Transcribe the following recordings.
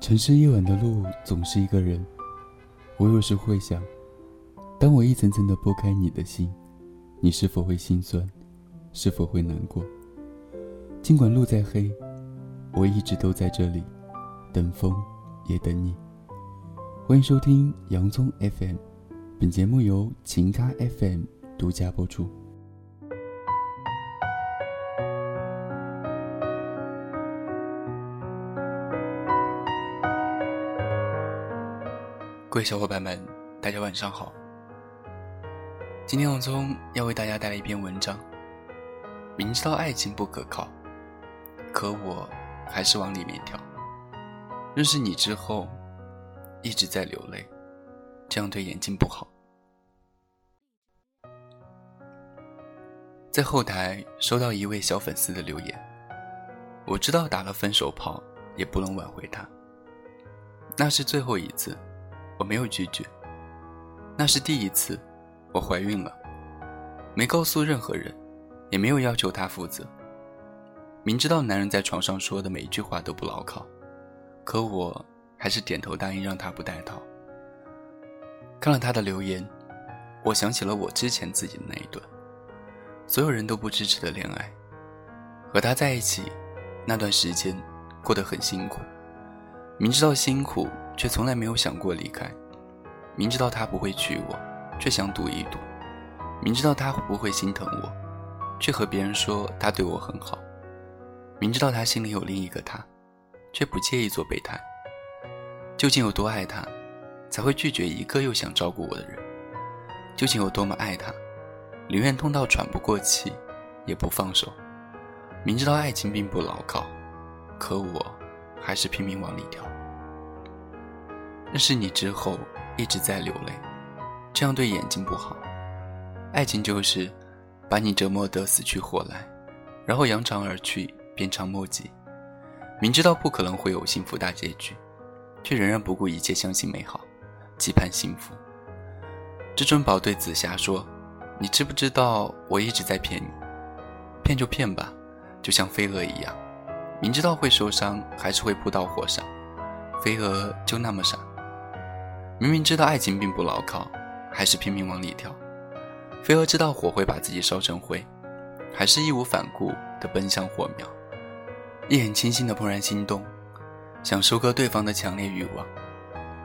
城市夜晚的路总是一个人，我有时会想，当我一层层的剥开你的心，你是否会心酸，是否会难过？尽管路再黑，我一直都在这里，等风，也等你。欢迎收听洋葱 FM，本节目由情咖 FM 独家播出。小伙伴们，大家晚上好。今天王聪要为大家带来一篇文章。明知道爱情不可靠，可我还是往里面跳。认识你之后，一直在流泪，这样对眼睛不好。在后台收到一位小粉丝的留言，我知道打了分手炮也不能挽回他，那是最后一次。我没有拒绝，那是第一次，我怀孕了，没告诉任何人，也没有要求他负责。明知道男人在床上说的每一句话都不牢靠，可我还是点头答应让他不带套。看了他的留言，我想起了我之前自己的那一段，所有人都不支持的恋爱，和他在一起那段时间过得很辛苦，明知道辛苦。却从来没有想过离开，明知道他不会娶我，却想赌一赌；明知道他不会心疼我，却和别人说他对我很好；明知道他心里有另一个他，却不介意做备胎。究竟有多爱他，才会拒绝一个又想照顾我的人？究竟有多么爱他，宁愿痛到喘不过气，也不放手？明知道爱情并不牢靠，可我还是拼命往里跳。认识你之后一直在流泪，这样对眼睛不好。爱情就是把你折磨得死去活来，然后扬长而去，鞭长莫及。明知道不可能会有幸福大结局，却仍然不顾一切相信美好，期盼幸福。至尊宝对紫霞说：“你知不知道我一直在骗你？骗就骗吧，就像飞蛾一样，明知道会受伤，还是会扑到火上。飞蛾就那么傻。”明明知道爱情并不牢靠，还是拼命往里跳。飞蛾知道火会把自己烧成灰，还是义无反顾地奔向火苗。一眼倾心的怦然心动，想收割对方的强烈欲望，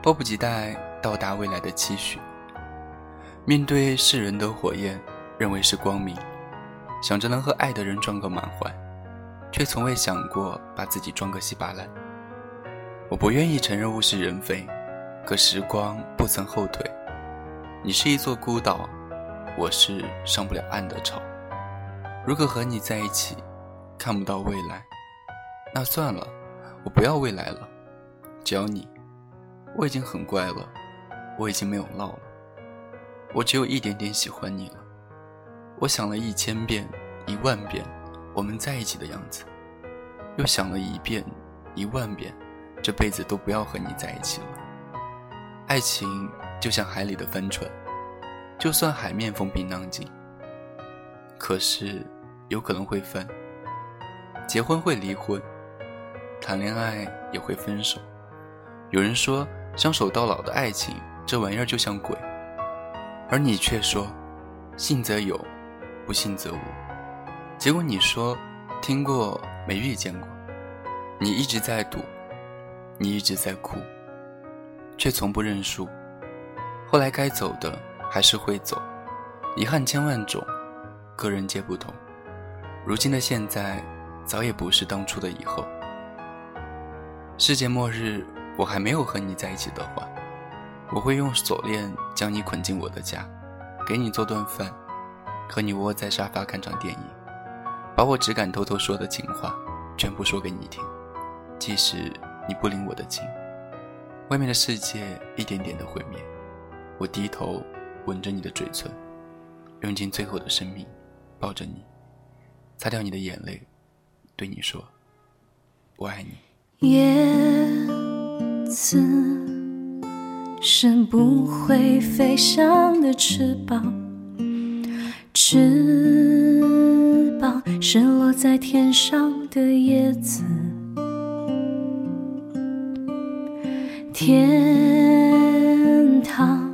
迫不及待到达未来的期许。面对世人的火焰，认为是光明，想着能和爱的人撞个满怀，却从未想过把自己撞个稀巴烂。我不愿意承认物是人非。可时光不曾后退，你是一座孤岛，我是上不了岸的潮。如果和你在一起，看不到未来，那算了，我不要未来了，只要你。我已经很乖了，我已经没有闹了，我只有一点点喜欢你了。我想了一千遍、一万遍我们在一起的样子，又想了一遍、一万遍，这辈子都不要和你在一起了。爱情就像海里的帆船，就算海面风平浪静，可是有可能会翻。结婚会离婚，谈恋爱也会分手。有人说相守到老的爱情，这玩意儿就像鬼，而你却说信则有，不信则无。结果你说听过没遇见过，你一直在赌，你一直在哭。却从不认输，后来该走的还是会走，遗憾千万种，个人皆不同。如今的现在，早也不是当初的以后。世界末日，我还没有和你在一起的话，我会用锁链将你捆进我的家，给你做顿饭，和你窝在沙发看场电影，把我只敢偷偷说的情话，全部说给你听，即使你不领我的情。外面的世界一点点的毁灭，我低头吻着你的嘴唇，用尽最后的生命抱着你，擦掉你的眼泪，对你说：“我爱你。”叶子是不会飞翔的翅膀，翅膀是落在天上的叶子。天堂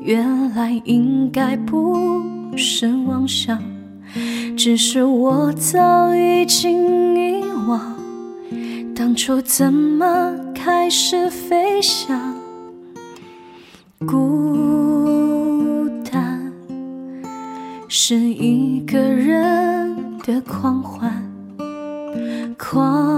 原来应该不是妄想，只是我早已经遗忘当初怎么开始飞翔。孤单是一个人的狂欢。狂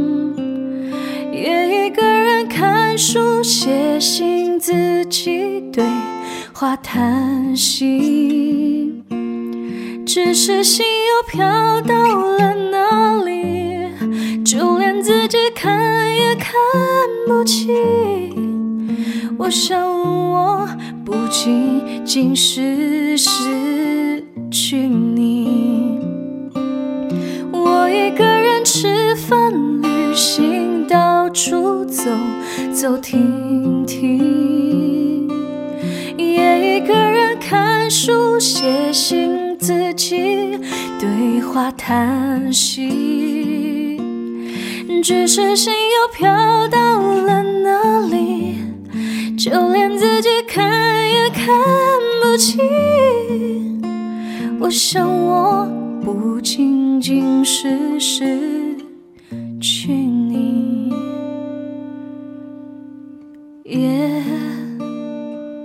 也一个人看书、写信、自己对话谈心。只是心又飘到了哪里，就连自己看也看不清。我想，我不仅仅是失去你。我一个人吃饭、旅行、处走走停停，也一个人看书、写信、自己对话谈心。只是心又飘到了哪里？就连自己看也看不清。我想，我不仅仅是失